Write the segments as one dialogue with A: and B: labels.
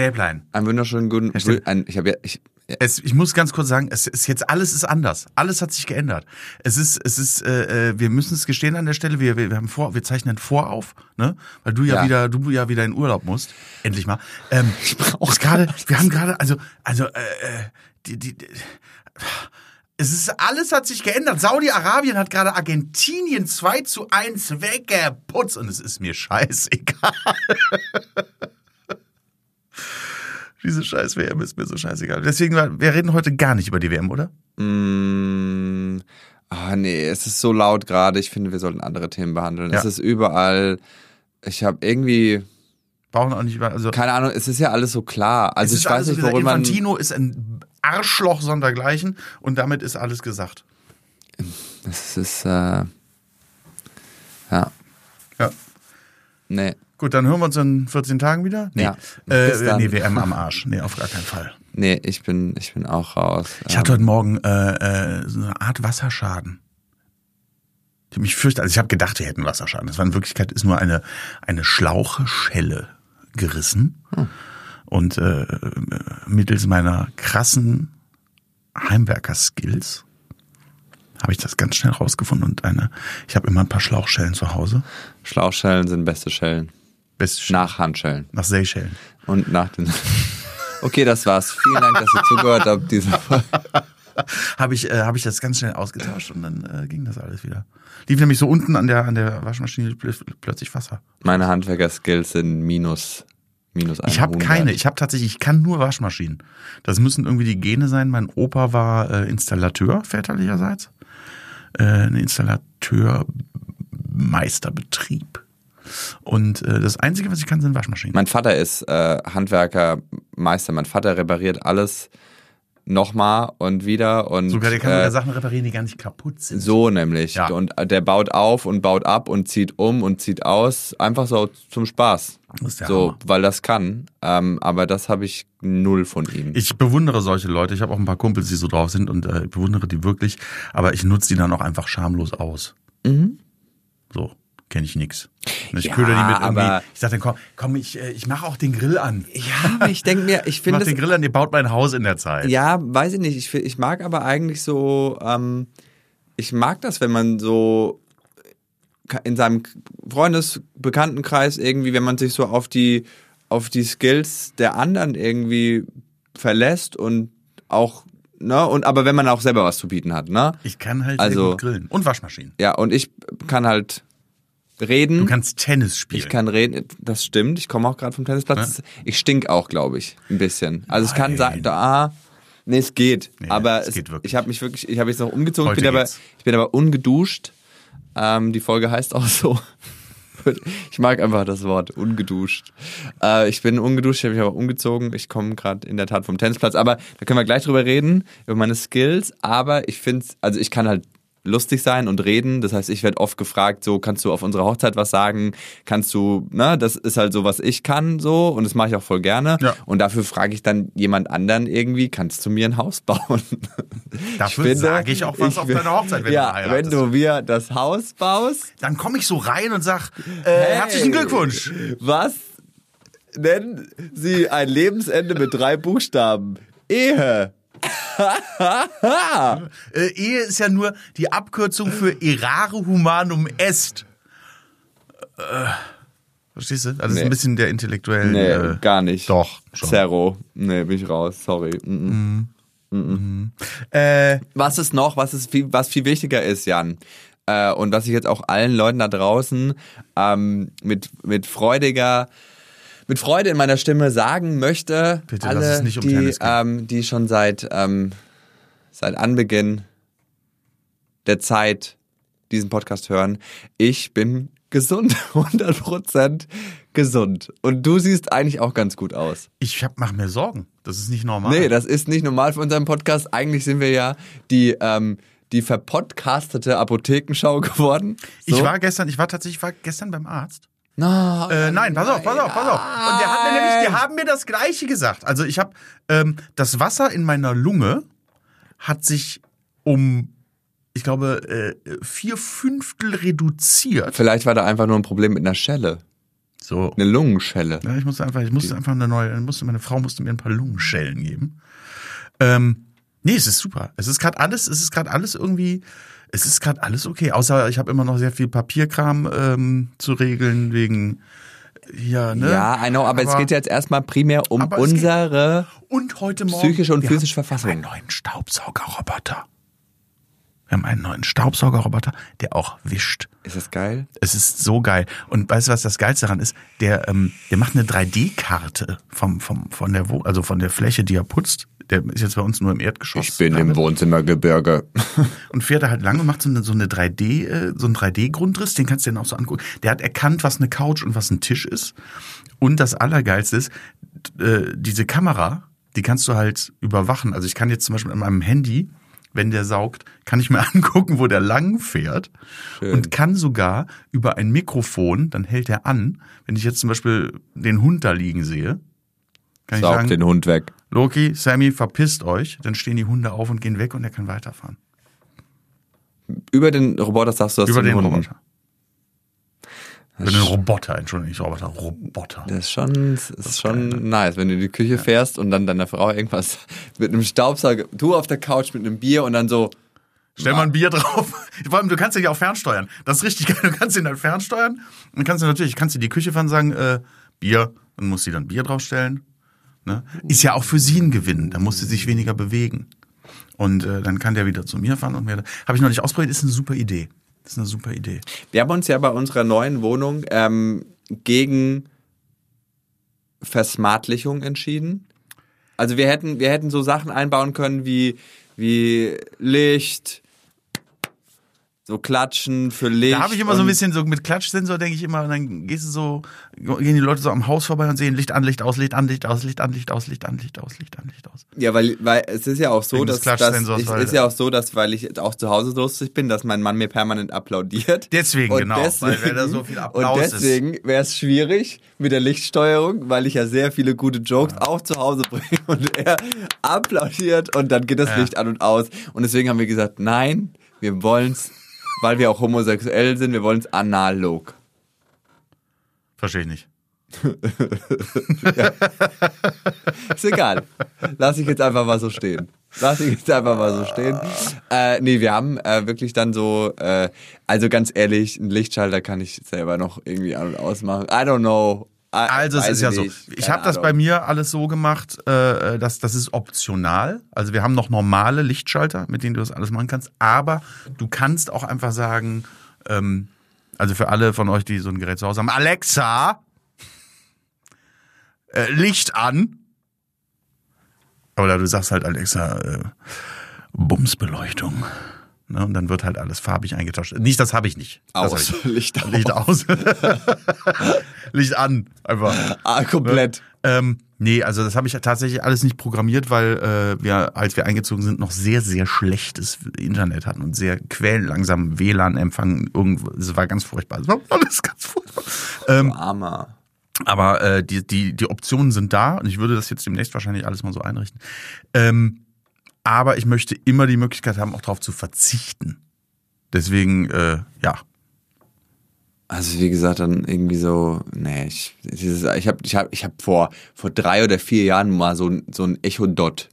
A: Stäblein.
B: Einen wunderschönen guten. Ein, ich habe ja, ich,
A: Es, ich muss ganz kurz sagen, es ist jetzt alles ist anders. Alles hat sich geändert. Es ist, es ist, äh, äh, wir müssen es gestehen an der Stelle. Wir, wir, wir haben vor, wir zeichnen vor auf, ne? Weil du ja,
B: Ja.
A: wieder, du ja wieder in Urlaub musst. Endlich mal. Ähm, ich brauche gerade, wir haben gerade, also, also, äh, äh, die, die, die, es ist, alles hat sich geändert. Saudi-Arabien hat gerade Argentinien 2 zu 1 weggeputzt und es ist mir scheißegal. Diese scheiß WM ist mir so scheißegal. Deswegen, wir reden heute gar nicht über die WM, oder?
B: mh, ah nee, es ist so laut gerade. Ich finde, wir sollten andere Themen behandeln.
A: Ja.
B: Es ist überall. Ich habe irgendwie,
A: Brauchen auch nicht über, also.
B: keine Ahnung, es ist ja alles so klar. Also
A: es
B: ich
A: ist
B: weiß
A: alles
B: nicht, worüber man.
A: Infantino ist ein Arschloch sondergleichen und damit ist alles gesagt.
B: Es ist, äh, ja,
A: Ja.
B: nee.
A: Gut, dann hören wir uns in 14 Tagen wieder? Nee.
B: Ja. Bis
A: Äh, nee, WM am Arsch. Nee, auf gar keinen Fall.
B: Nee, ich bin, ich bin auch raus.
A: Ich hatte heute Morgen äh, äh, so eine Art Wasserschaden. Ich hab mich fürchtet, also ich habe gedacht, wir hätten Wasserschaden. Das war in Wirklichkeit ist nur eine eine Schlaucheschelle gerissen und äh, mittels meiner krassen Heimwerker-Skills habe ich das ganz schnell rausgefunden und eine. Ich habe immer ein paar Schlauchschellen zu Hause.
B: Schlauchschellen sind beste Schellen.
A: Best
B: Nach Handschellen.
A: nach Seychellen.
B: Und nach den. Okay, das war's. Vielen Dank, dass ihr zugehört habt. Diese Folge.
A: habe ich, äh, hab ich das ganz schnell ausgetauscht und dann äh, ging das alles wieder. Lief nämlich so unten an der, an der Waschmaschine plö- plötzlich Wasser.
B: Meine Handwerker-Skills sind minus, minus
A: Ich habe
B: 100.
A: keine, ich habe tatsächlich, ich kann nur Waschmaschinen. Das müssen irgendwie die Gene sein. Mein Opa war äh, Installateur väterlicherseits. Äh, ein Installateur-Meisterbetrieb. Und äh, das Einzige, was ich kann, sind Waschmaschinen.
B: Mein Vater ist äh, Handwerkermeister. Mein Vater repariert alles nochmal und wieder und
A: Sogar der kann
B: äh,
A: sogar Sachen reparieren, die gar nicht kaputt sind.
B: so nämlich.
A: Ja.
B: Und der baut auf und baut ab und zieht um und zieht aus. Einfach so zum Spaß. So,
A: Hammer.
B: weil das kann. Ähm, aber das habe ich null von ihm.
A: Ich bewundere solche Leute. Ich habe auch ein paar Kumpels, die so drauf sind und äh, ich bewundere die wirklich. Aber ich nutze die dann auch einfach schamlos aus. So, kenne ich nix. Und Ich.
B: Ja,
A: köder die mit irgendwie. Ich sag dann, komm, komm ich, äh, ich mache auch den Grill an.
B: ja, aber ich denke mir, ich
A: Ich mach
B: finde
A: den Grill an, ihr baut mein Haus in der Zeit.
B: Ja, weiß ich nicht. Ich, ich mag aber eigentlich so, ähm, ich mag das, wenn man so in seinem Freundes-, Bekanntenkreis irgendwie, wenn man sich so auf die, auf die Skills der anderen irgendwie verlässt und auch, ne, und aber wenn man auch selber was zu bieten hat, ne?
A: Ich kann halt
B: Also-
A: grillen. Und Waschmaschinen.
B: Ja, und ich kann halt reden.
A: Du kannst Tennis spielen.
B: Ich kann reden, das stimmt. Ich komme auch gerade vom Tennisplatz. Ich stink auch, glaube ich, ein bisschen. Also es kann
A: Nein.
B: sein, da, nee, es geht.
A: Nee,
B: aber
A: es
B: es
A: geht wirklich.
B: ich habe mich wirklich, ich habe jetzt noch umgezogen. Ich bin, aber, ich bin aber ungeduscht. Ähm, die Folge heißt auch so. Ich mag einfach das Wort ungeduscht. Äh, ich bin ungeduscht, ich habe mich aber umgezogen. Ich komme gerade in der Tat vom Tennisplatz. Aber da können wir gleich drüber reden, über meine Skills. Aber ich finde, also ich kann halt lustig sein und reden. Das heißt, ich werde oft gefragt, so kannst du auf unserer Hochzeit was sagen? Kannst du, ne, das ist halt so, was ich kann, so und das mache ich auch voll gerne.
A: Ja.
B: Und dafür frage ich dann jemand anderen irgendwie, kannst du mir ein Haus bauen?
A: Dafür sage ich auch was auf
B: will-
A: deiner Hochzeit, wenn
B: ja,
A: du
B: wenn du mir das Haus baust,
A: Dann komme ich so rein und sag, äh,
B: Hey.
A: herzlichen Glückwunsch.
B: Was nennen Sie ein Lebensende mit drei Buchstaben? Ehe.
A: Äh, Ehe ist ja nur die Abkürzung für errare humanum est. Äh, verstehst du? Also das ist
B: Nee.
A: ein bisschen der intellektuelle.
B: Nee,
A: äh,
B: gar nicht.
A: Doch, schon.
B: Zerro. Nee, bin ich raus. Sorry. Mm -mm.
A: Äh,
B: Was ist noch, was ist viel, was viel wichtiger ist, Jan? Äh, und was ich jetzt auch allen Leuten da draußen ähm, mit, mit freudiger, mit Freude in meiner Stimme sagen möchte,
A: Bitte
B: alle,
A: um
B: die, ähm, die schon seit, ähm, seit Anbeginn der Zeit diesen Podcast hören, ich bin gesund, 100% gesund. Und du siehst eigentlich auch ganz gut aus.
A: ich hab, mach mir Sorgen. Das ist nicht normal.
B: Nee, das ist nicht normal für unseren Podcast. Eigentlich sind wir ja die, ähm, die verpodcastete Apothekenschau geworden. So.
A: Ich war gestern, ich war tatsächlich, ich war gestern beim Arzt.
B: No,
A: Äh, nein, pass auf, pass auf, pass auf. Und der hat mir nämlich, die haben mir das Gleiche gesagt. Also ich habe ähm, das Wasser in meiner Lunge hat sich um, ich glaube, äh, vier Fünftel reduziert.
B: Vielleicht war da einfach nur ein Problem mit einer Schelle.
A: So.
B: Eine Lungenschelle.
A: Ja, ich musste einfach, ich musste einfach eine neue, musste, meine Frau musste mir ein paar Lungenschellen geben. Ähm, nee, es ist super. Es ist gerade alles, es ist gerade alles irgendwie, es ist gerade alles okay. Außer ich habe immer noch sehr viel Papierkram ähm, zu regeln wegen ja, ne?
B: Ja, I know, aber, es geht jetzt erstmal primär um
A: Aber
B: unsere
A: Und heute Morgen.
B: psychische und physische Verfassung.
A: Wir haben einen neuen Staubsaugerroboter. Wir haben einen neuen Staubsaugerroboter, der auch wischt.
B: Ist das geil?
A: Es ist so geil. Und weißt du, was das Geilste daran ist? Der, ähm, der macht eine 3D-Karte vom, vom, von der, also von der Fläche, die er putzt. Der ist jetzt bei uns nur im Erdgeschoss.
B: Ich bin im Wohnzimmergebirge.
A: und fährt da halt lang und macht so eine, so eine 3D, äh, so einen 3D-Grundriss, den kannst du dir dann auch so angucken. Der hat erkannt, was eine Couch und was ein Tisch ist. Und das Allergeilste ist, äh, diese Kamera, die kannst du halt überwachen. Also ich kann jetzt zum Beispiel an meinem Handy, wenn der saugt, kann ich mir angucken, wo der lang fährt.
B: Schön.
A: Und kann sogar über ein Mikrofon, dann hält er an, wenn ich jetzt zum Beispiel den Hund da liegen sehe, kann
B: Saug
A: sagen,
B: den Hund weg.
A: Loki, Sammy, verpisst euch. Dann stehen die Hunde auf und gehen weg und er kann weiterfahren.
B: Über den Roboter sagst du das
A: Über den
B: Hunden.
A: Roboter. Über den Roboter, Entschuldigung, nicht Roboter, Roboter.
B: Das ist schon, das ist schon nice, wenn du in die Küche fährst und dann deiner Frau irgendwas mit einem Staubsauger, du auf der Couch mit einem Bier und dann so,
A: Stell mal ein Bier drauf. Vor allem, du kannst den ja auch fernsteuern. Das ist richtig geil. Du kannst den dann fernsteuern. Und kannst du natürlich, kannst du die Küche fahren und sagen, äh, Bier, dann muss sie dann Bier draufstellen. Ne? Ist ja auch für sie ein Gewinn. Da muss sie sich weniger bewegen. Und äh, dann kann der wieder zu mir fahren und mir. Habe ich noch nicht ausprobiert, ist eine super Idee. Ist eine super Idee.
B: Wir haben uns ja bei unserer neuen Wohnung ähm, gegen Versmartlichung entschieden. Also wir hätten, wir hätten so Sachen einbauen können wie, wie Licht, so Klatschen für Licht.
A: Da habe ich immer so ein
B: und-
A: bisschen so mit Klatschsensor, denke ich immer, und dann gehst du so, gehen die Leute so am Haus vorbei und sehen Licht an, Licht aus, Licht an, Licht aus, Licht an, Licht aus, Licht an, Licht aus, Licht an, Licht aus.
B: Ja, weil, weil es ist ja auch so,
A: Wegen
B: dass,
A: des
B: dass ich,
A: weil-
B: ist ja auch so, dass weil ich auch zu Hause lustig bin, dass mein Mann mir permanent applaudiert.
A: Deswegen, genau, weil wer da so viel Applaus
B: Und deswegen wäre es schwierig mit der Lichtsteuerung, weil ich ja sehr viele gute Jokes auch zu Hause bringe und er applaudiert und dann geht das
A: Ja.
B: Licht an und aus. Und deswegen haben wir gesagt, nein, wir wollen's, weil wir auch homosexuell sind, wir wollen's analog.
A: Verstehe ich nicht.
B: Ist egal. Lass ich jetzt einfach mal so stehen. Lass ich jetzt einfach mal so stehen. Äh, nee, wir haben äh, wirklich dann so, äh, also ganz ehrlich, einen Lichtschalter kann ich selber noch irgendwie an- und ausmachen. I don't know. I,
A: Also es ist ja so. Ich habe das bei mir alles so gemacht, äh, dass das ist optional. Also wir haben noch normale Lichtschalter, mit denen du das alles machen kannst. Aber du kannst auch einfach sagen, ähm, also für alle von euch, die so ein Gerät zu Hause haben, Alexa, äh, Licht an. Oder du sagst halt Alexa, äh, Bumsbeleuchtung. Ne? Und dann wird halt alles farbig eingetauscht. Nicht, das habe ich nicht. Das
B: Aus.
A: ich.
B: Licht aus.
A: Licht aus. Licht an. Einfach.
B: Ah, komplett.
A: Ähm, nee, also das habe ich tatsächlich alles nicht programmiert, weil äh, wir, als wir eingezogen sind, noch sehr, sehr schlechtes Internet hatten und sehr quellenlangsam WLAN-Empfang. Irgendwo, es war ganz furchtbar. Es war alles ganz furchtbar. Ähm,
B: Armer.
A: aber äh, die, die, die Optionen sind da und ich würde das jetzt demnächst wahrscheinlich alles mal so einrichten. Ähm, aber ich möchte immer die Möglichkeit haben, auch darauf zu verzichten. Deswegen, äh, ja,
B: Also wie gesagt, dann irgendwie so, nee, ich, ich habe ich hab, ich hab vor, vor drei oder vier Jahren mal so, ein- so ein Echo Dot,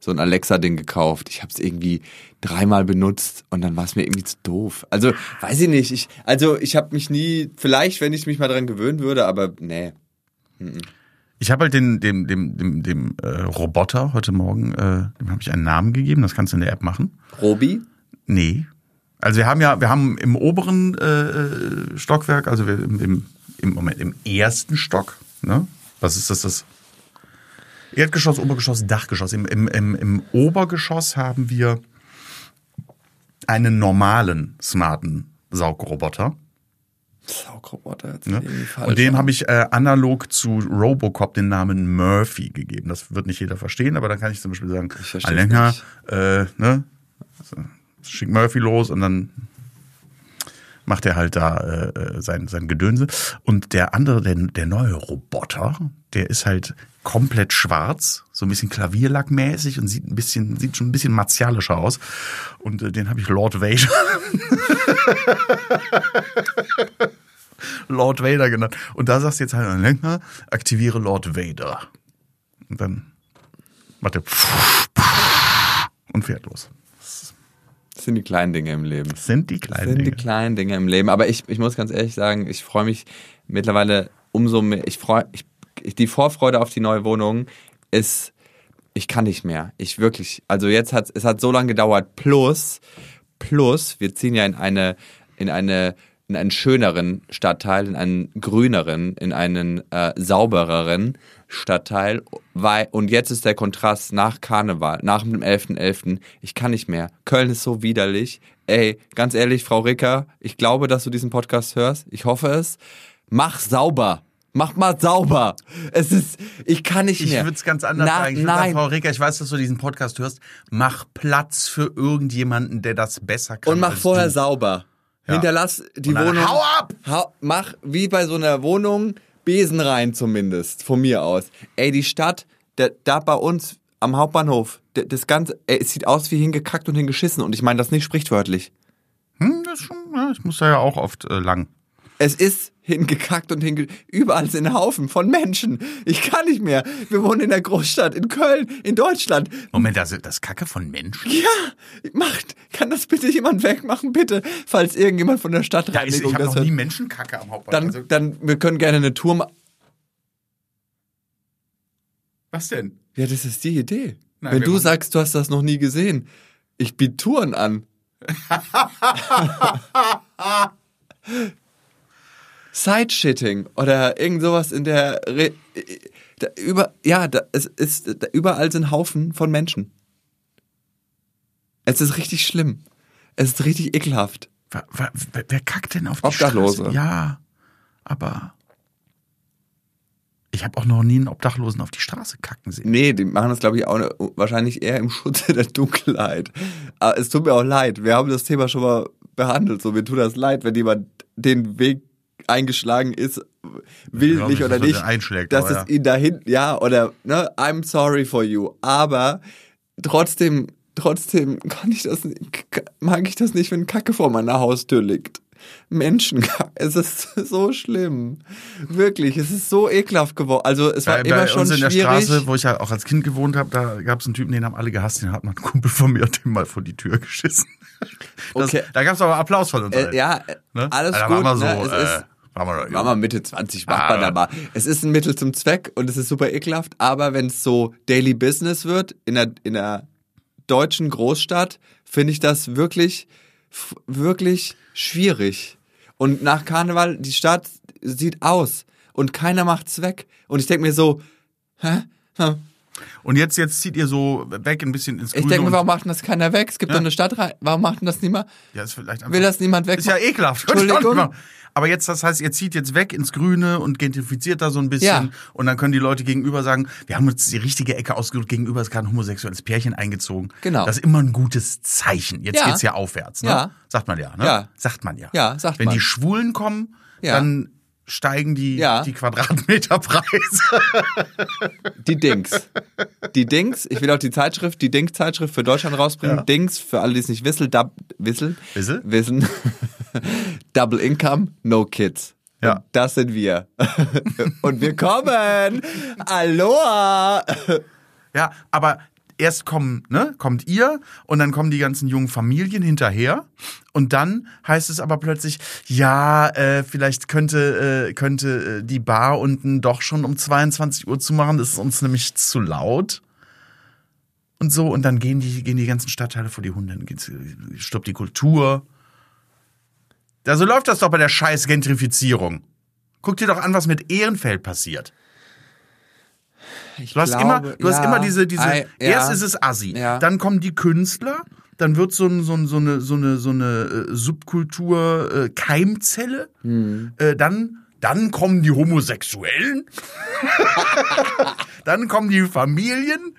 B: so ein Alexa-Ding gekauft. Ich habe es irgendwie dreimal benutzt und dann war es mir irgendwie zu doof. Also, weiß ich nicht. Ich, also ich habe mich nie, vielleicht, wenn ich mich mal dran gewöhnen würde, aber nee.
A: Ich habe halt den, dem, dem, dem, dem äh, Roboter heute Morgen, äh, dem habe ich einen Namen gegeben, das kannst du in der App machen.
B: Robi?
A: Nee. Also wir haben ja, wir haben im oberen äh, Stockwerk, also wir im, im, im Moment im ersten Stock, ne? Was ist das? Das Erdgeschoss, Obergeschoss, Dachgeschoss. Im, im, im, im Obergeschoss haben wir einen normalen smarten Saugroboter.
B: Saugroboter.
A: Ne? Und dem habe ich äh, analog zu Robocop den Namen Murphy gegeben. Das wird nicht jeder verstehen, aber dann kann ich zum Beispiel sagen,
B: Ich
A: Alenka, äh, ne, also, schick Murphy los und dann macht er halt da äh, äh, sein, sein Gedönse. Und der andere, der, der neue Roboter, der ist halt komplett schwarz, so ein bisschen Klavierlackmäßig und sieht ein bisschen, sieht schon ein bisschen martialischer aus. Und äh, den habe ich Lord Vader Lord Vader genannt. Und da sagst du jetzt halt, Lenker, aktiviere Lord Vader. Und dann macht er und fährt los.
B: Das sind die kleinen Dinge im Leben.
A: Das sind die kleinen
B: sind
A: Dinge.
B: die kleinen Dinge im Leben. Aber ich, ich muss ganz ehrlich sagen, ich freue mich mittlerweile umso mehr. Ich freue ich, die Vorfreude auf die neue Wohnung ist, ich kann nicht mehr. Ich wirklich. Also jetzt hat es hat so lange gedauert. Plus, plus, wir ziehen ja in eine, in eine, in einen schöneren Stadtteil, in einen grüneren, in einen äh, saubereren Stadtteil. Weil, und jetzt ist der Kontrast nach Karneval, nach dem 11.11. Ich kann nicht mehr. Köln ist so widerlich. Ey, ganz ehrlich, Frau Ricker, ich glaube, dass du diesen Podcast hörst. Ich hoffe es. Mach sauber. Mach mal sauber. Es ist, ich kann nicht
A: Ich
B: mehr.
A: würde es ganz anders
B: Na,
A: sagen. Ich würde sagen,
B: nein.
A: Frau Ricker, ich weiß, dass du diesen Podcast hörst. Mach Platz für irgendjemanden, der das besser kann.
B: Und mach vorher
A: du.
B: sauber.
A: Ja.
B: Hinterlass die Wohnung.
A: hau ab!
B: Hau, mach wie bei so einer Wohnung Besen rein zumindest, von mir aus. Ey, die Stadt, da, da bei uns am Hauptbahnhof, das Ganze, ey, es sieht aus wie hingekackt und hingeschissen. Und ich meine das nicht sprichwörtlich.
A: Hm, das ist schon, ja, ich muss da ja auch oft äh, lang.
B: Es ist hingekackt und hinge... Überall sind Haufen von Menschen. Ich kann nicht mehr. Wir wohnen in der Großstadt, in Köln, in Deutschland.
A: Moment, das, das Kacke von Menschen?
B: Ja, macht, kann das bitte jemand wegmachen, bitte? Falls irgendjemand von der
A: Ja, ich ich habe noch
B: hört.
A: nie Menschenkacke am Hauptbahnhof.
B: Dann,
A: Also,
B: dann, wir können gerne eine Tour machen.
A: was denn?
B: Ja, das ist die Idee.
A: Nein,
B: Wenn du
A: machen-
B: sagst, du hast das noch nie gesehen, ich biete Touren an. Sideshitting oder irgend sowas in der Re da, über ja, da, es ist da, überall sind Haufen von Menschen. Es ist richtig schlimm. Es ist richtig ekelhaft.
A: Wer, wer, wer- kackt denn auf die
B: Obdachlose.
A: Straße? Ja, aber ich habe auch noch nie einen Obdachlosen auf die Straße kacken sehen.
B: Nee, die machen das, glaube ich, auch ne- wahrscheinlich eher im Schutze der Dunkelheit. Aber es tut mir auch leid. Wir haben das Thema schon mal behandelt. So, mir tut das leid, wenn jemand den Weg eingeschlagen ist, will nicht oder
A: er
B: nicht,
A: einschlägt,
B: dass
A: aber
B: es ihn dahin, ja, oder, ne, I'm sorry for you. Aber trotzdem, trotzdem kann ich das, mag ich das nicht, wenn Kacke vor meiner Haustür liegt. Menschen, es ist so schlimm. Wirklich, es ist so ekelhaft geworden. Also, es war
A: Bei,
B: immer
A: bei
B: schon
A: uns in der
B: schwierig.
A: Straße, wo ich ja auch als Kind gewohnt habe, da gab es einen Typen, den haben alle gehasst, den hat mal ein Kumpel von mir dem mal vor die Tür geschissen. Das,
B: Okay.
A: Da gab es aber Applaus von uns.
B: Äh, ja,
A: Ne?
B: alles
A: da
B: gut.
A: So,
B: ne? es
A: äh,
B: ist,
A: war mal
B: war mal Mitte 20, macht
A: Ah.
B: man aber. Es ist ein Mittel zum Zweck und es ist super ekelhaft, aber wenn es so Daily Business wird in der, in der deutschen Großstadt, finde ich das wirklich, wirklich schwierig. Und nach Karneval, die Stadt sieht aus und keiner macht's weg. Und ich denke mir so, hä?
A: Und jetzt, jetzt zieht ihr so weg ein bisschen ins Grüne.
B: Ich denke warum macht denn das keiner weg? Es gibt
A: Ja.
B: doch eine Stadt rein. Warum macht denn das niemand?
A: ja, ist vielleicht einfach,
B: Will das niemand weg?
A: ist ja ekelhaft.
B: Entschuldigung.
A: machen. Aber jetzt, das heißt, ihr zieht jetzt weg ins Grüne und gentrifiziert da so ein bisschen.
B: Ja.
A: Und dann können die Leute gegenüber sagen, wir haben uns die richtige Ecke ausgesucht, gegenüber ist gerade ein homosexuelles Pärchen eingezogen.
B: Genau.
A: Das ist immer ein gutes Zeichen. Jetzt
B: Ja.
A: geht's ja aufwärts, ne?
B: Ja.
A: Sagt man ja, ne?
B: Ja.
A: Sagt man ja.
B: Ja, sagt
A: Wenn
B: man.
A: die Schwulen kommen,
B: Ja.
A: dann steigen die,
B: Ja.
A: die Quadratmeterpreise.
B: Die Dings. Die Dings, ich will auch die Zeitschrift, die Dings-Zeitschrift für Deutschland rausbringen.
A: Ja.
B: Dings, für alle, die es nicht wissen, dub, wissen,
A: Wissel?
B: wissen. Double Income, no kids.
A: Ja.
B: Und das sind wir. Und wir kommen. Aloha.
A: Ja, aber erst kommen, ne, kommt ihr und dann kommen die ganzen jungen Familien hinterher und dann heißt es aber plötzlich, ja, äh, vielleicht könnte äh, könnte äh, die Bar unten doch schon um 22 Uhr zu machen, das ist uns nämlich zu laut. Und so und dann gehen die gehen die ganzen Stadtteile vor die Hunde, dann stoppt die Kultur. Da so läuft das doch bei der scheiß Gentrifizierung. Guck dir doch an, was mit Ehrenfeld passiert.
B: Ich
A: Du hast immer, du hast immer diese, diese,
B: I- ja.
A: erst ist es Assi,
B: Ja.
A: dann kommen die Künstler, dann wird so, ein, so, ein, so eine, so eine, so eine äh, Subkultur äh, Keimzelle,
B: Hm.
A: äh, dann, dann kommen die Homosexuellen, dann kommen die Familien,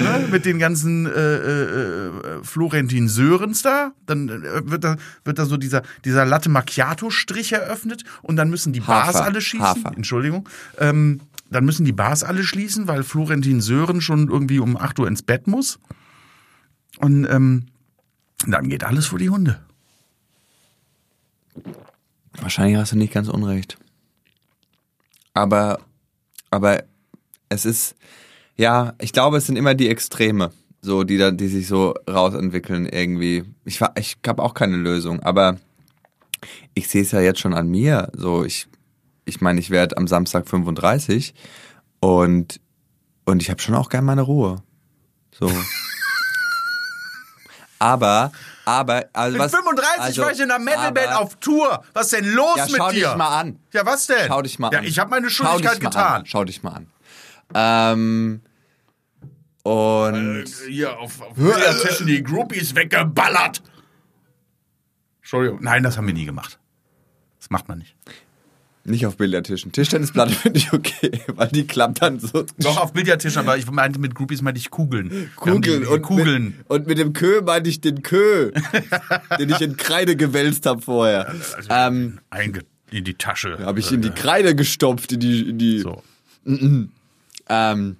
A: ne, mit den ganzen äh, äh, äh, Florentin Sörens da, dann äh, wird da, wird da so dieser, dieser Latte Macchiato-Strich eröffnet und dann müssen die Bars
B: Hafer.
A: alle schießen.
B: Hafer.
A: Entschuldigung. Ähm, dann müssen die Bars alle schließen, weil Florentin Sören schon irgendwie um 8 Uhr ins Bett muss. Und ähm, dann geht alles vor die Hunde.
B: Wahrscheinlich hast du nicht ganz unrecht. Aber, aber es ist, ja, ich glaube, es sind immer die Extreme, so, die dann, die sich so rausentwickeln irgendwie. Ich, war- ich habe auch keine Lösung, aber ich sehe es ja jetzt schon an mir. So, ich, ich meine, ich werde am Samstag 35 und, und ich habe schon auch gern meine Ruhe. So. aber, aber, also
A: Mit
B: was,
A: 35
B: also,
A: war ich in einer Metalband auf Tour. Was ist denn los
B: Ja,
A: mit
B: schau
A: dir?
B: dich mal an.
A: Ja, was denn?
B: Schau dich mal
A: ja,
B: an.
A: ich habe meine
B: Schau
A: Schuldigkeit getan.
B: An. Schau dich mal an. Ähm, und
A: Hier auf, auf Billardtischen die Groupies weggeballert. Entschuldigung. Nein, das haben wir nie gemacht. Das macht man nicht.
B: nicht auf Billardtischen. Tischtennisplatte finde ich okay, weil die klappt dann so.
A: Doch auf Billardtischen, aber ich meinte mit Groupies meinte ich Kugeln.
B: Kugeln und
A: Kugeln.
B: Mit, und mit dem Kö meinte ich den Kö, den ich in Kreide gewälzt habe vorher.
A: Also,
B: ähm,
A: einge in die Tasche.
B: habe ich in die Kreide gestopft, in die, in die
A: So.
B: Ähm,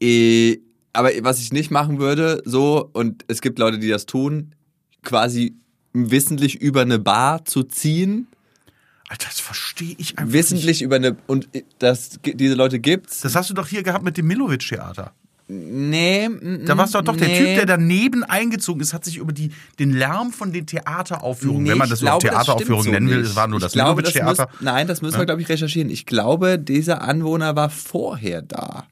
B: eh, aber was ich nicht machen würde, so, und es gibt Leute, die das tun, quasi wissentlich über eine Bar zu ziehen,
A: Alter, das verstehe ich einfach nicht.
B: wissentlich über eine, und das, diese Leute gibt's.
A: Das hast du doch hier gehabt mit dem Milovic-Theater.
B: Nee,
A: Da war's doch doch der
B: nee.
A: Typ, der daneben eingezogen ist, hat sich über die, den Lärm von den Theateraufführungen,
B: Nee,
A: wenn man das
B: glaube, das
A: Theateraufführungen
B: so
A: nennen will,
B: nicht.
A: es war nur
B: Ich
A: das
B: das
A: Milovic-Theater.
B: Nein, das müssen wir, glaube ich, recherchieren. Ich glaube, dieser Anwohner war vorher da.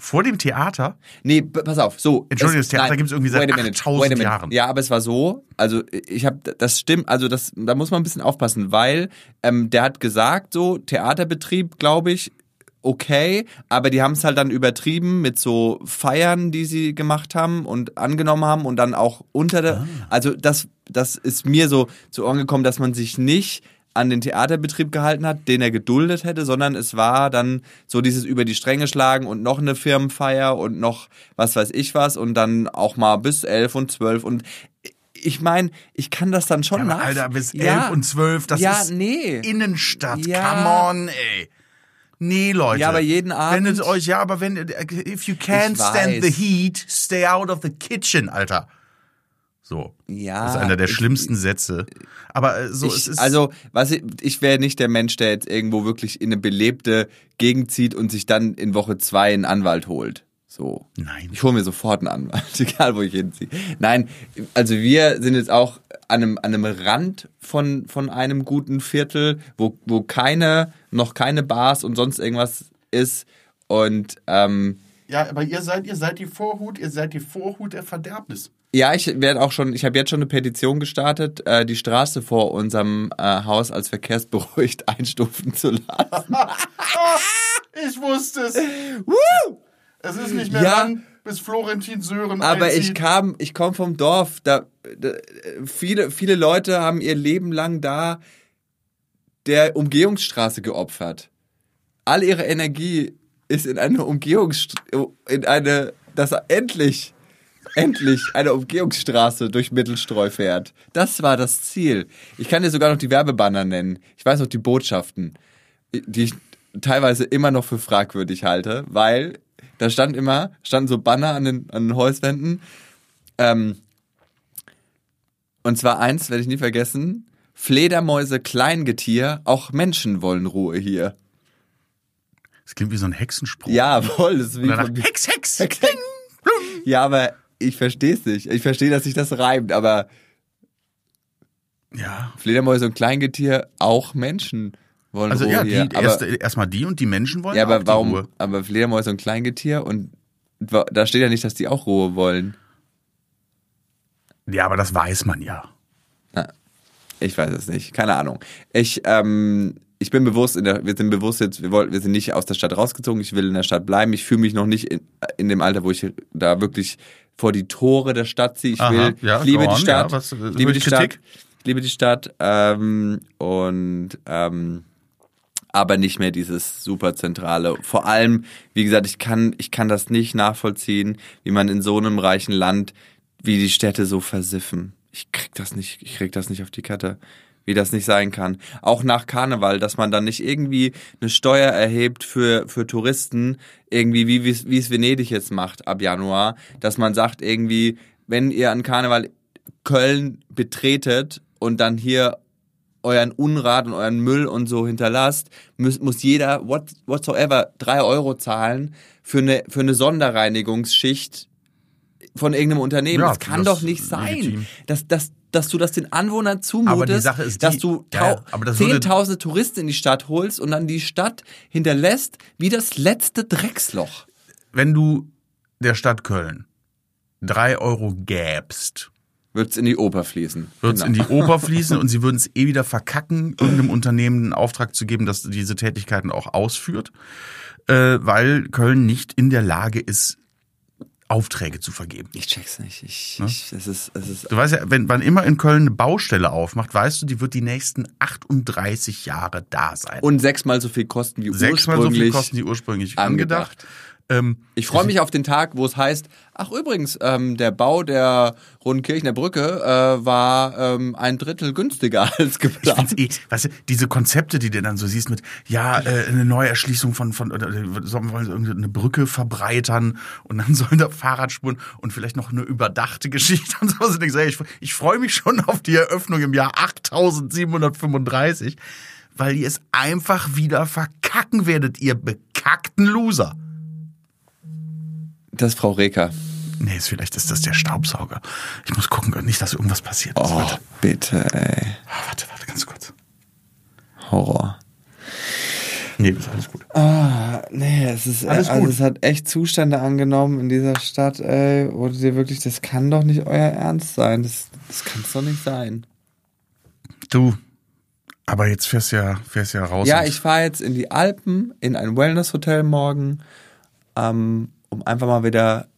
A: Vor dem Theater?
B: Nee, pass auf, so.
A: Entschuldigung, das Theater
B: nein,
A: gibt's irgendwie seit
B: wait a minute,
A: 8000
B: wait a minute.
A: Jahren.
B: Ja, aber es war so, also ich habe, das stimmt, also das, da muss man ein bisschen aufpassen, weil ähm, der hat gesagt, so Theaterbetrieb, glaube ich, okay, aber die haben es halt dann übertrieben mit so Feiern, die sie gemacht haben und angenommen haben und dann auch unter der, also das, das ist mir so zu Ohren gekommen, dass man sich nicht an den Theaterbetrieb gehalten hat, den er geduldet hätte, sondern es war dann so dieses über die Stränge schlagen und noch eine Firmenfeier und noch was weiß ich was und dann auch mal bis elf und zwölf und ich meine, ich kann das dann schon
A: Ja,
B: nach.
A: Alter, bis
B: Ja.
A: 11 und 12, das
B: ja,
A: ist
B: nee.
A: Innenstadt.
B: Ja.
A: Come on, ey. Nee, Leute.
B: Ja, aber jeden Abend-
A: Wenn es euch, ja, aber wenn, if you can't stand the heat, stay out of the kitchen, Alter. So.
B: Ja,
A: Das ist einer der
B: ich-
A: schlimmsten Sätze. Aber äh, so, es
B: ich,
A: ist.
B: also, was ich, ich wäre nicht der Mensch, der jetzt irgendwo wirklich in eine belebte Gegend zieht und sich dann in Woche zwei einen Anwalt holt. So.
A: Nein.
B: Ich hole mir sofort einen Anwalt, egal wo ich hinziehe. Nein, also wir sind jetzt auch an einem, an einem Rand von, von einem guten Viertel, wo, wo keine, noch keine Bars und sonst irgendwas ist. Und ähm,
A: Ja, aber ihr seid, ihr seid die Vorhut, ihr seid die Vorhut der Verderbnis.
B: Ja, ich werde auch schon, ich habe jetzt schon eine Petition gestartet, äh, die Straße vor unserem äh, Haus als verkehrsberuhigt einstufen zu lassen.
A: Ich wusste es.
B: Woo!
A: Es ist nicht mehr
B: Ja.
A: lang, bis Florentin Sören
B: Aber ich
A: einzieht.
B: kam, ich komme vom Dorf. Da, da viele, viele Leute haben ihr Leben lang da der Umgehungsstraße geopfert. All ihre Energie ist in eine Umgehungsstraße, in eine, dass endlich, endlich eine Umgehungsstraße durch Mittelstreu fährt. Das war das Ziel. Ich kann dir sogar noch die Werbebanner nennen. Ich weiß noch die Botschaften, die ich teilweise immer noch für fragwürdig halte, weil da stand immer, standen so Banner an den, an den Häuswänden. Ähm, und zwar eins, werde ich nie vergessen. Fledermäuse, Kleingetier, auch Menschen wollen Ruhe hier.
A: Das klingt wie so ein Hexenspruch.
B: Ja, voll. Das ist wie
A: Hex, Hex.
B: Hex, Hex. ja, aber ich verstehe es nicht. Ich verstehe, dass sich das reimt, aber
A: Ja.
B: Fledermäuse und Kleingetier, auch Menschen wollen
A: Also
B: Ruhe
A: ja, die, erst, erstmal die und die Menschen wollen
B: ja,
A: auch
B: aber warum?
A: Ruhe.
B: Aber Fledermäuse und Kleingetier und da steht ja nicht, dass die auch Ruhe wollen.
A: Ja, aber das weiß man ja.
B: Ich weiß es nicht, keine Ahnung. Ich, ähm, ich bin bewusst, in der, wir sind bewusst jetzt, wir, wollen, wir sind nicht aus der Stadt rausgezogen, ich will in der Stadt bleiben. Ich fühle mich noch nicht in, in dem Alter, wo ich da wirklich vor die Tore der Stadt ziehe. Ich
A: Aha,
B: will,
A: ja,
B: ich liebe die Stadt,
A: ja, was, äh,
B: liebe die Stadt,
A: Kritik?
B: liebe die Stadt, ähm, und, ähm, aber nicht mehr dieses super zentrale. Vor allem, wie gesagt, ich kann, ich kann das nicht nachvollziehen, wie man in so einem reichen Land, wie die Städte so versiffen. Ich krieg das nicht, ich krieg das nicht auf die Kette. Wie das nicht sein kann. Auch nach Karneval, dass man dann nicht irgendwie eine Steuer erhebt für, für Touristen, irgendwie wie, wie es- Venedig jetzt macht ab Januar, dass man sagt irgendwie, wenn ihr an Karneval Köln betretet und dann hier euren Unrat und euren Müll und so hinterlasst, muss, muss jeder what, whatsoever drei Euro zahlen für eine, für eine Sonderreinigungsschicht von irgendeinem Unternehmen.
A: Ja,
B: das kann
A: das
B: doch nicht sein, dass, dass, dass du das den Anwohnern zumutest,
A: die
B: dass du
A: Ja, das
B: zehntausende Touristen in die Stadt holst und dann die Stadt hinterlässt wie das letzte Drecksloch.
A: Wenn du der Stadt Köln drei Euro gäbst,
B: Wird's in die Oper fließen.
A: wird es
B: Genau.
A: in die Oper fließen und sie würden es eh wieder verkacken, irgendeinem Unternehmen einen Auftrag zu geben, dass diese Tätigkeiten auch ausführt, äh, weil Köln nicht in der Lage ist, Aufträge zu vergeben.
B: Ich check's nicht. Ich, ich, es ist, es ist
A: Du weißt ja, wenn man immer in Köln eine Baustelle aufmacht, weißt du, die wird die nächsten 38 Jahre da sein.
B: und sechsmal so viel kosten wie
A: Sechsmal so viel
B: ursprünglich
A: kosten die ursprünglich
B: angedacht.
A: angedacht. Ähm,
B: Ich freue mich auf den Tag, wo es heißt, ach übrigens, ähm, der Bau der Rundkirchner Brücke äh, war ähm, ein Drittel günstiger als geplant.
A: Eh, weißt du, diese Konzepte, die du dann so siehst mit, ja, äh, eine Neuerschließung von, von oder, äh, sollen wir irgendeine Brücke verbreitern und dann sollen da Fahrradspuren und vielleicht noch eine überdachte Geschichte und so. Ich, sage, ich, ich freue mich schon auf die Eröffnung im Jahr 8735, weil ihr es einfach wieder verkacken werdet, ihr bekackten Loser.
B: Das ist Frau Reker.
A: Nee, ist, vielleicht ist das der Staubsauger. Ich muss gucken, nicht, dass irgendwas passiert ist.
B: Oh,
A: Warte.
B: bitte, ey.
A: Ah, warte, warte, ganz kurz.
B: Horror.
A: Nee, ist alles gut.
B: Ah, nee, es ist
A: Alles
B: also
A: gut.
B: es hat echt Zustände angenommen in dieser Stadt, ey, wo du dir wirklich, das kann doch nicht euer Ernst sein. Das, das kann es doch nicht sein.
A: Du, aber jetzt fährst du ja, fährst ja raus.
B: Ja, ich fahre jetzt in die Alpen, in ein Wellness-Hotel morgen, ähm, um einfach mal wieder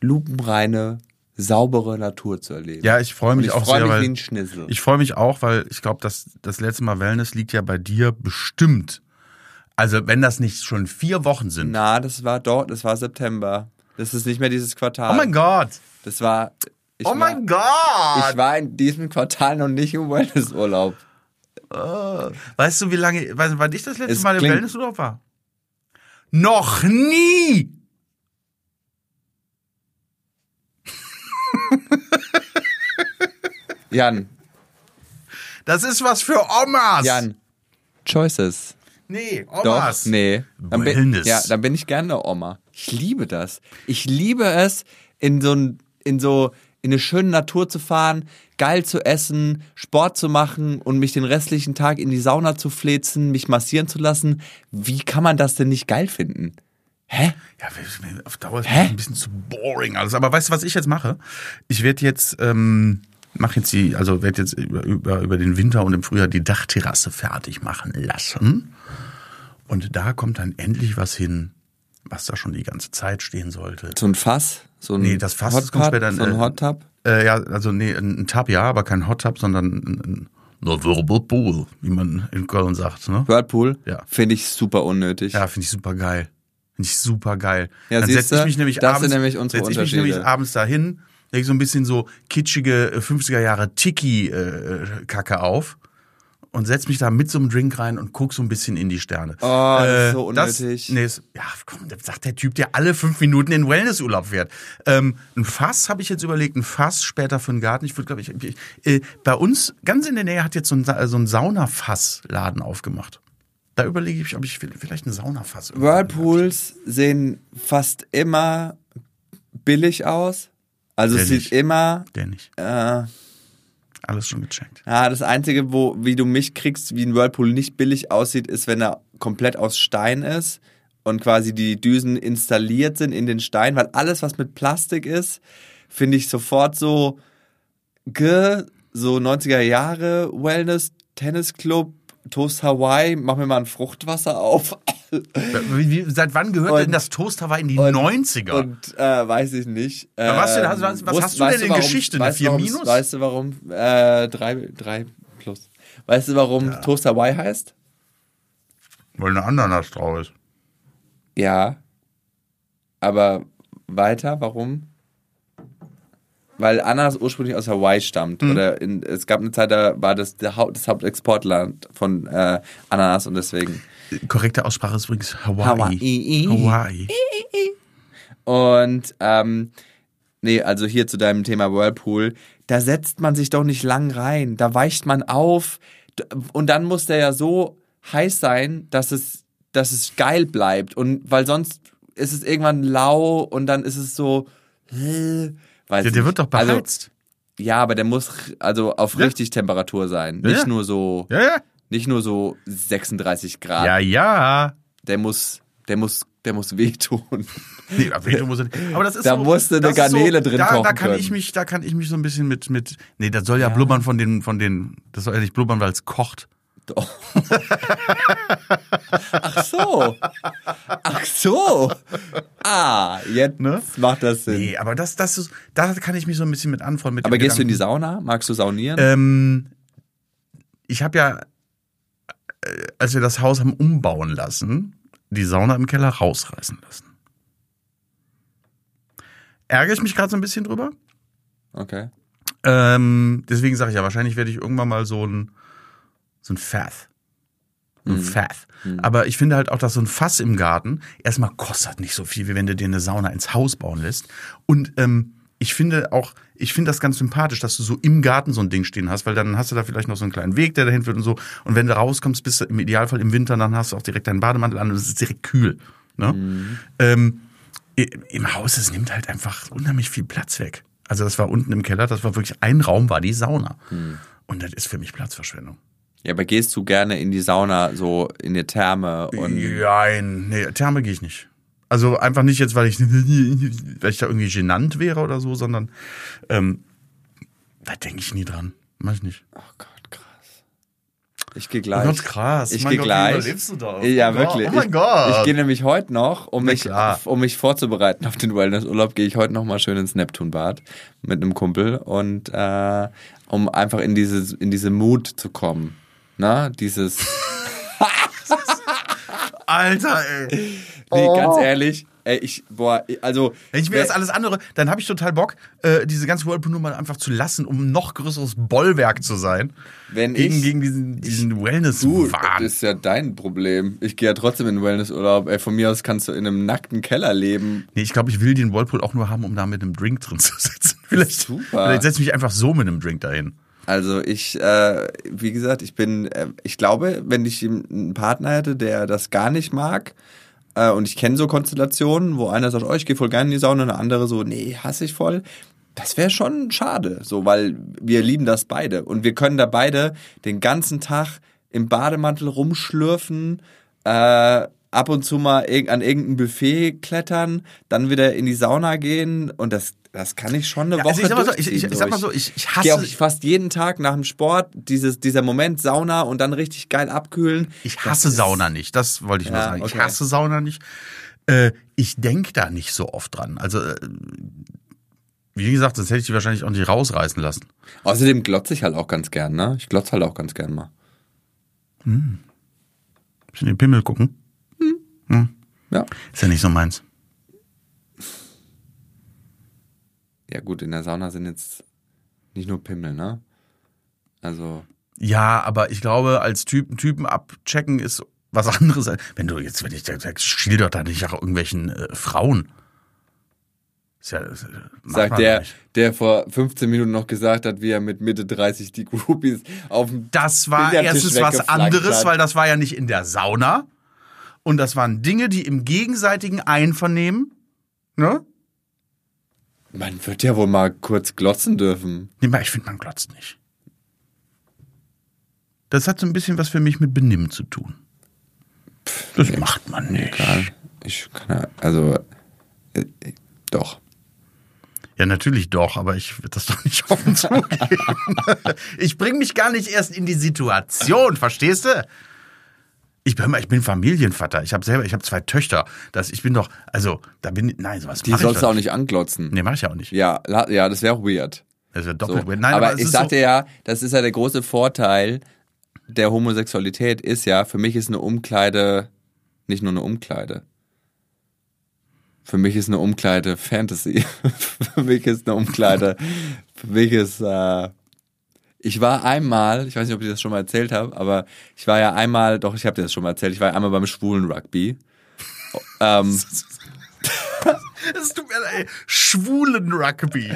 B: lupenreine, saubere Natur zu erleben.
A: Ja, ich freue mich
B: ich
A: auch
B: freue
A: sehr,
B: mich
A: weil
B: wie ein Schnitzel.
A: ich freue mich auch, weil ich glaube, dass das letzte Mal Wellness liegt ja bei dir bestimmt. Also wenn das nicht schon vier Wochen sind.
B: Na, das war dort, das war September. Das ist nicht mehr dieses Quartal.
A: oh mein Gott.
B: Das war.
A: Oh
B: war,
A: mein Gott.
B: Ich war in diesem Quartal noch nicht im Wellnessurlaub.
A: weißt du, wie lange, weißt du, wann ich das letzte
B: Es
A: Mal im Wellnessurlaub war? Noch nie.
B: Jan,
A: Das ist was für Omas.
B: Jan. Choices.
A: Nee,
B: Doch,
A: Omas.
B: nee. Dann bin, ja, dann bin ich gerne Oma. Ich liebe das. Ich liebe es, in so in so in eine schöne Natur zu fahren, geil zu essen, Sport zu machen und mich den restlichen Tag in die Sauna zu flezen, mich massieren zu lassen. Wie kann man das denn nicht geil finden? Hä?
A: Ja, auf Dauer ist
B: Hä?
A: das ein bisschen zu boring alles. Aber weißt du, was ich jetzt mache? Ich werde jetzt, ähm, mach jetzt die, also werde jetzt über, über, über den Winter und im Frühjahr die Dachterrasse fertig machen lassen. Und da kommt dann endlich was hin, was da schon die ganze Zeit stehen sollte.
B: So ein Fass? So ein
A: Nee, das Fass,
B: Hot
A: kommt später,
B: So ein
A: äh,
B: Hot Tub?
A: Äh, ja, also nee, ein, ein Tub ja, aber kein Hot Tub, sondern ein, ein nur Whirlpool, wie man in Köln sagt. Ne?
B: Whirlpool?
A: Ja.
B: Finde ich super unnötig.
A: Ja, finde ich super geil. Finde ich super geil.
B: Ja,
A: Dann setze ich mich nämlich
B: das
A: abends,
B: nämlich unsere
A: setz ich mich nämlich abends dahin, lege so ein bisschen so kitschige äh, 50er Jahre Tiki-Kacke auf und setz mich da mit so einem Drink rein und guck so ein bisschen in die Sterne.
B: Oh, das ist so unnötig.
A: nee, ist, ja, komm, das sagt der Typ, der alle fünf Minuten in Wellnessurlaub fährt. Ähm, ein Fass habe ich jetzt überlegt, ein Fass später für den Garten. Ich würde, glaube ich, ich äh, bei uns ganz in der Nähe hat jetzt so ein, so ein Saunafass-Laden aufgemacht. Da überlege ich, ob ich vielleicht ein Saunafass.
B: Whirlpools sehen fast immer billig aus. Also es sieht immer,
A: Der nicht.
B: äh,
A: Alles schon gecheckt.
B: ja, das Einzige, wo, wie du mich kriegst, wie ein Whirlpool nicht billig aussieht, ist, wenn er komplett aus Stein ist und quasi die Düsen installiert sind in den Stein, weil alles, was mit Plastik ist, finde ich sofort so, ge, so 90er Jahre Wellness, Tennisclub, Toast Hawaii, mach mir mal ein Fruchtwasser auf.
A: Wie, wie, seit wann gehört
B: Und-
A: denn das Toast Hawaii in die
B: und-
A: 90er?
B: Und äh, weiß ich nicht. Ähm,
A: was was- was-
B: wusst-
A: hast du denn in
B: warum-
A: Geschichte? Eine
B: Weißt du,
A: 4
B: warum-
A: minus?
B: Weißt du warum? Äh, 3, 3 plus. Weißt du, warum Toast Hawaii heißt?
A: Weil eine Ananas drauf ist.
B: Ja. Aber weiter, warum? Weil Ananas ursprünglich aus Hawaii stammt.
A: Mhm.
B: Oder in, es gab eine Zeit, da war das das Hauptexportland von äh, Ananas und deswegen.
A: Korrekte Aussprache ist übrigens Hawaii.
B: Hawaii.
A: Hawaii.
B: Und ähm, nee, also hier zu deinem Thema Whirlpool, da setzt man sich doch nicht lang rein. Da weicht man auf, und dann muss der ja so heiß sein, dass es, dass es geil bleibt. Und weil sonst ist es irgendwann lau und dann ist es so. Äh, weiß
A: der
B: nicht.
A: wird doch
B: Also,
A: beheizt.
B: ja, aber der muss also auf
A: Ja.
B: richtig Temperatur sein.
A: Ja,
B: Nicht
A: ja.
B: nur so, nicht nur so 36 Grad.
A: Ja, ja.
B: Der muss, der muss, der muss wehtun.
A: Nee, aber Veto muss er nicht. Aber das ist
B: Da
A: so,
B: musste eine Garnele drin
A: da, da
B: kochen
A: kann ich mich, da kann ich mich so ein bisschen mit, mit, nee, das soll ja, blubbern von den, von den, das soll ja nicht blubbern, weil es kocht.
B: Doch. Ach so. Ach so. Ah, jetzt
A: Ne?
B: macht das Sinn.
A: Nee, aber das, das ist, da kann ich mich so ein bisschen mit anfreunden. Mit
B: Aber gehst du in die
A: Gedanken.
B: Sauna? Magst du saunieren?
A: Ähm, ich habe ja, äh, als wir das Haus haben umbauen lassen, die Sauna im Keller rausreißen lassen. Ärgere ich mich gerade so ein bisschen drüber.
B: Okay.
A: Ähm, deswegen sage ich ja, wahrscheinlich werde ich irgendwann mal so ein, so ein Fath. Ein Fath. Aber ich finde halt auch, dass so ein Fass im Garten erstmal kostet nicht so viel, wie wenn du dir eine Sauna ins Haus bauen lässt. Und ähm, ich finde auch, ich finde das ganz sympathisch, dass du so im Garten so ein Ding stehen hast, weil dann hast du da vielleicht noch so einen kleinen Weg, der dahin führt und so. Und wenn du rauskommst, bist du im Idealfall im Winter, dann hast du auch direkt deinen Bademantel an und es ist direkt kühl. Ne? Ähm, i- Im Haus, es nimmt halt einfach unheimlich viel Platz weg. Also das war unten im Keller, das war wirklich ein Raum, war die Sauna. Und das ist für mich Platzverschwendung.
B: Ja, aber gehst du gerne in die Sauna, so in die Therme und
A: Nein, nee, Therme gehe ich nicht. Also einfach nicht jetzt, weil ich, weil ich da irgendwie genannt wäre oder so, sondern ähm, da denke ich nie dran. Mach ich nicht.
B: Oh Gott, krass. Ich gehe gleich.
A: Oh Gott, krass.
B: Ich gehe gleich.
A: du das?
B: Ja,
A: Oh
B: wirklich.
A: oh mein
B: ich,
A: Gott.
B: Ich gehe nämlich heute noch, um mich, um mich vorzubereiten auf den Wellnessurlaub, gehe ich heute noch mal schön ins Neptunbad mit einem Kumpel und äh, um einfach in diese in diese Mut zu kommen, na, dieses.
A: Alter, ey.
B: Nee,
A: Oh.
B: ganz ehrlich, ey, ich boah, also
A: Wenn ich mir das alles andere, dann habe ich total Bock, äh, diese ganze Whirlpool-Nummer einfach zu lassen, um ein noch größeres Bollwerk zu sein.
B: wenn
A: Gegen,
B: ich
A: gegen diesen, diesen
B: Du, das ist ja dein Problem. Ich gehe ja trotzdem in den Wellnessurlaub. Ey, von mir aus kannst du in einem nackten Keller leben.
A: Nee, ich glaube, ich will den Whirlpool auch nur haben, um da mit einem Drink drin zu sitzen. Vielleicht,
B: Super.
A: vielleicht setze ich mich einfach so mit einem Drink dahin.
B: Also ich, äh, wie gesagt, ich bin, äh, ich glaube, wenn ich einen Partner hätte, der das gar nicht mag, äh, und ich kenne so Konstellationen, wo einer sagt, oh, ich gehe voll gerne in die Sauna, und der andere so, nee, hasse ich voll. Das wäre schon schade, so, weil wir lieben das beide. Und wir können da beide den ganzen Tag im Bademantel rumschlürfen, äh, ab und zu mal an irgendein Buffet klettern, dann wieder in die Sauna gehen und das, das kann ich schon eine
A: Ja,
B: Woche
A: also ich sag mal so, ich, ich, ich sag mal
B: Ich-
A: so, ich, ich
B: ich gehe auch
A: hasse,
B: fast jeden Tag nach dem Sport, dieses, dieser Moment Sauna und dann richtig geil abkühlen.
A: ich
B: Das
A: hasse
B: ist-
A: Sauna nicht. Das wollte ich nur
B: Ja,
A: sagen. Ich
B: okay.
A: hasse Sauna nicht. Äh, ich denke da nicht so oft dran. Also, äh, wie gesagt, das hätte ich die wahrscheinlich auch nicht rausreißen lassen.
B: Außerdem glotze ich halt auch ganz gern, ne? Ich glotze halt auch ganz gern mal.
A: Bisschen den Pimmel gucken.
B: Ja.
A: Ist ja nicht so meins.
B: Ja gut, in der Sauna sind jetzt nicht nur Pimmel, ne? Also,
A: Ja, aber ich glaube, als Typen, Typen abchecken ist was anderes. Wenn du jetzt, wenn ich doch da nicht nach irgendwelchen äh, Frauen. Ist ja, äh,
B: sagt der,
A: nicht.
B: der vor 15 Minuten noch gesagt hat, wie er mit Mitte 30 die Groupies auf dem
A: Das war erstens was anderes,
B: hat.
A: weil das war ja nicht in der Sauna. Und das waren Dinge, die im gegenseitigen Einvernehmen, ne?
B: Man wird ja wohl mal kurz glotzen dürfen.
A: Nee, mal, ich finde, man glotzt nicht. Das hat so ein bisschen was für mich mit Benimm zu tun. Das macht man nicht.
B: Egal. Ich kann ja, also, äh, äh, doch.
A: Ja, natürlich doch, aber ich würde das doch nicht offen zugeben. ich bringe mich gar nicht erst in die Situation, verstehst du? Ich bin, ich bin Familienvater. Ich habe selber, ich habe zwei Töchter. Das, ich bin doch, also da bin, nein, sowas
B: Die
A: ich
B: sollst du auch nicht anglotzen.
A: Nee, mach ich ja auch nicht.
B: Ja, la- ja, das wäre auch weird.
A: Das wäre
B: So.
A: doppelt weird. Nein,
B: aber,
A: aber, es
B: ich
A: ist
B: sagte
A: so,
B: ja, das ist ja der große Vorteil der Homosexualität ist ja, für mich ist eine Umkleide nicht nur eine Umkleide. Für mich ist eine Umkleide Fantasy. für mich ist eine Umkleide, für mich ist, äh, ich war einmal, ich weiß nicht, ob ich das schon mal erzählt habe, aber ich war ja einmal, doch, ich habe dir das schon mal erzählt, ich war einmal beim schwulen Rugby. ähm,
A: Es tut mir leid, schwulen Rugby.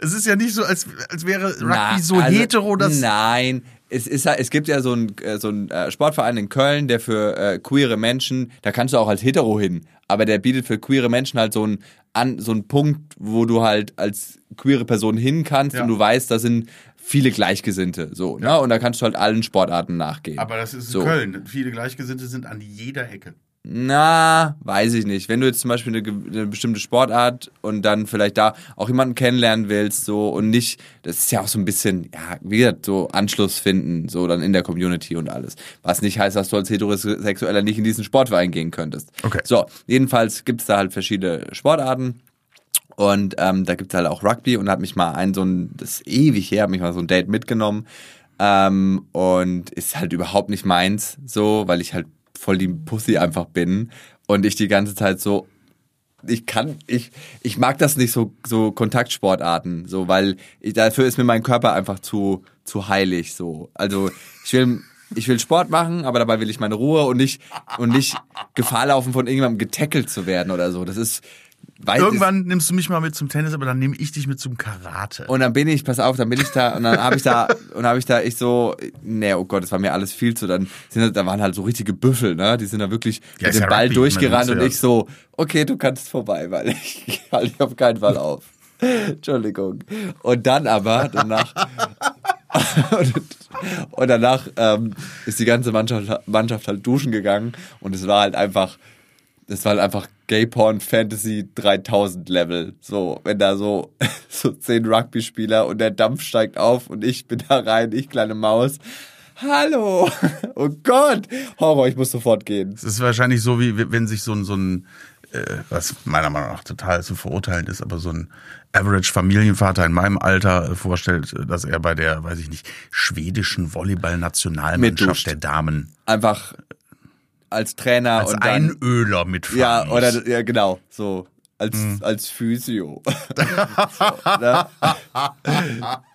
A: Es ist ja nicht so, als, als wäre Rugby
B: Na,
A: so
B: also,
A: hetero, dass.
B: Nein, es, ist, ja- es gibt ja so einen so einen, äh, Sportverein in Köln, der für äh, queere Menschen, da kannst du auch als hetero hin, aber der bietet für queere Menschen halt so einen, an, so einen Punkt, wo du halt als queere Person hin kannst
A: Ja.
B: und du weißt, da sind viele Gleichgesinnte. So, ne? Und da kannst du halt allen Sportarten nachgehen.
A: Aber das ist in
B: so.
A: Köln. Viele Gleichgesinnte sind an jeder Ecke.
B: Na, weiß ich nicht. Wenn du jetzt zum Beispiel eine, eine bestimmte Sportart und dann vielleicht da auch jemanden kennenlernen willst, so und nicht, das ist ja auch so ein bisschen, ja, wie gesagt, so Anschluss finden, so dann in der Community und alles. Was nicht heißt, dass du als Heterosexueller nicht in diesen Sportverein gehen könntest.
A: Okay.
B: So, jedenfalls gibt's da halt verschiedene Sportarten. Und ähm, da gibt's halt auch Rugby und hat mich mal ein so ein, das ist ewig her, hat mich mal so ein Date mitgenommen. Ähm, und ist halt überhaupt nicht meins, so, weil ich halt voll die Pussy einfach bin. Und ich die ganze Zeit so, ich kann, ich, ich mag das nicht so, so Kontaktsportarten, so, weil ich, dafür ist mir mein Körper einfach zu, zu heilig, so. Also, ich will, ich will Sport machen, aber dabei will ich meine Ruhe und nicht, und nicht Gefahr laufen, von irgendjemandem getackelt zu werden oder so. Das ist, weiß,
A: Irgendwann nimmst du mich mal mit zum Tennis, aber dann nehme ich dich mit zum Karate.
B: und dann bin ich, pass auf, dann bin ich da und dann habe ich da und habe ich da ich so, nee, oh Gott, das war mir alles viel zu. Dann sind da, waren halt so richtige Büffel, ne? Die sind da wirklich
A: Ja,
B: mit dem
A: ja
B: Ball
A: Rugby,
B: durchgerannt und ich so, okay, du kannst vorbei, weil ich halte dich auf keinen Fall auf. Entschuldigung. Und dann aber danach und, und danach ähm, ist die ganze Mannschaft, Mannschaft halt duschen gegangen und es war halt einfach das war halt einfach Gay Porn Fantasy 3000 Level. So, wenn da so, so zehn Rugby-Spieler und der Dampf steigt auf und ich bin da rein, ich kleine Maus. Hallo! Oh Gott! Horror, ich muss sofort gehen.
A: Es ist wahrscheinlich so, wie wenn sich so ein, so ein äh, was meiner Meinung nach total zu verurteilen ist, aber so ein Average-Familienvater in meinem Alter äh, vorstellt, äh, dass er bei der, weiß ich nicht, schwedischen Volleyball-Nationalmannschaft der Damen
B: Einfach als Trainer
A: als
B: und dann,
A: Einöler mitfahren
B: Ja,
A: muss.
B: oder, ja, genau, so. Als,
A: Mhm.
B: als Physio. so, ne?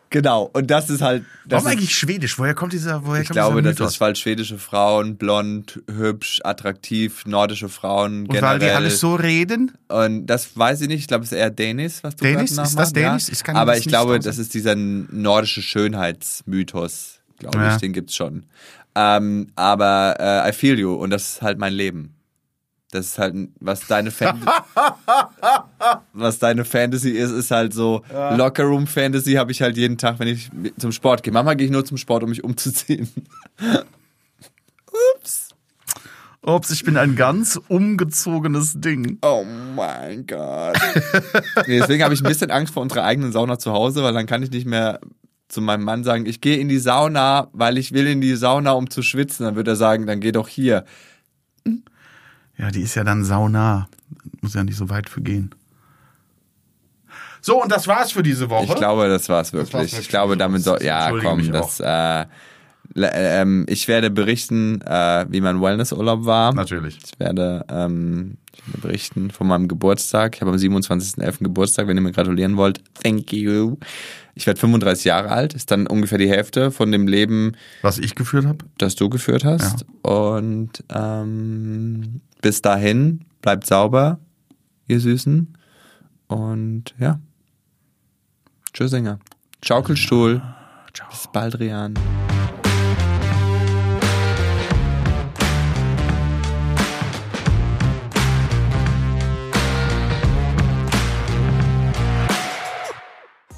B: Genau, und das ist halt. Das
A: Warum
B: ist,
A: eigentlich schwedisch? Woher kommt dieser, woher
B: Ich
A: kommt
B: glaube, das ist, weil schwedische Frauen blond, hübsch, attraktiv, nordische Frauen
A: Und weil die
B: generell.
A: alles so reden?
B: Und das weiß ich nicht. Ich glaube, es ist eher Dänisch, was du
A: Dänisch? Ist das Dänisch?
B: Ja.
A: Ich kann
B: Aber ich glaube, das ist dieser nordische Schönheitsmythos, glaube
A: Ja.
B: ich. Den gibt's schon. Ähm, aber äh, I feel you und das ist halt mein Leben. Das ist halt, was deine Fan was deine Fantasy ist, ist halt so Lockerroom Fantasy habe ich halt jeden Tag, wenn ich zum Sport gehe. Manchmal gehe ich nur zum Sport, um mich umzuziehen.
A: Ups, ich bin ein ganz umgezogenes Ding.
B: Oh mein Gott. nee, deswegen habe ich ein bisschen Angst vor unserer eigenen Sauna zu Hause, weil dann kann ich nicht mehr zu meinem Mann sagen, ich gehe in die Sauna, weil ich will in die Sauna, um zu schwitzen. Dann wird er sagen, dann geh doch hier.
A: Ja, die ist ja dann saunah. Muss ja nicht so weit für gehen. So, und das war's für diese Woche.
B: Ich glaube, das war's
A: war's
B: wirklich.
A: wirklich.
B: ich glaube, damit so, ja, komm, das, äh, ähm, ich werde berichten, äh, wie mein Wellnessurlaub war.
A: Natürlich.
B: Ich werde, ähm, ich werde berichten von meinem Geburtstag. Ich habe am 27.11. Geburtstag, wenn ihr mir gratulieren wollt. Thank you. Ich werde 35 Jahre alt. Ist dann ungefähr die Hälfte von dem Leben,
A: Was ich geführt habe?
B: das du geführt hast. Und ähm, bis dahin, bleibt sauber, ihr Süßen. Und ja. Tschüssinger. Schaukelstuhl.
A: Ciao.
B: Bis bald, Rian.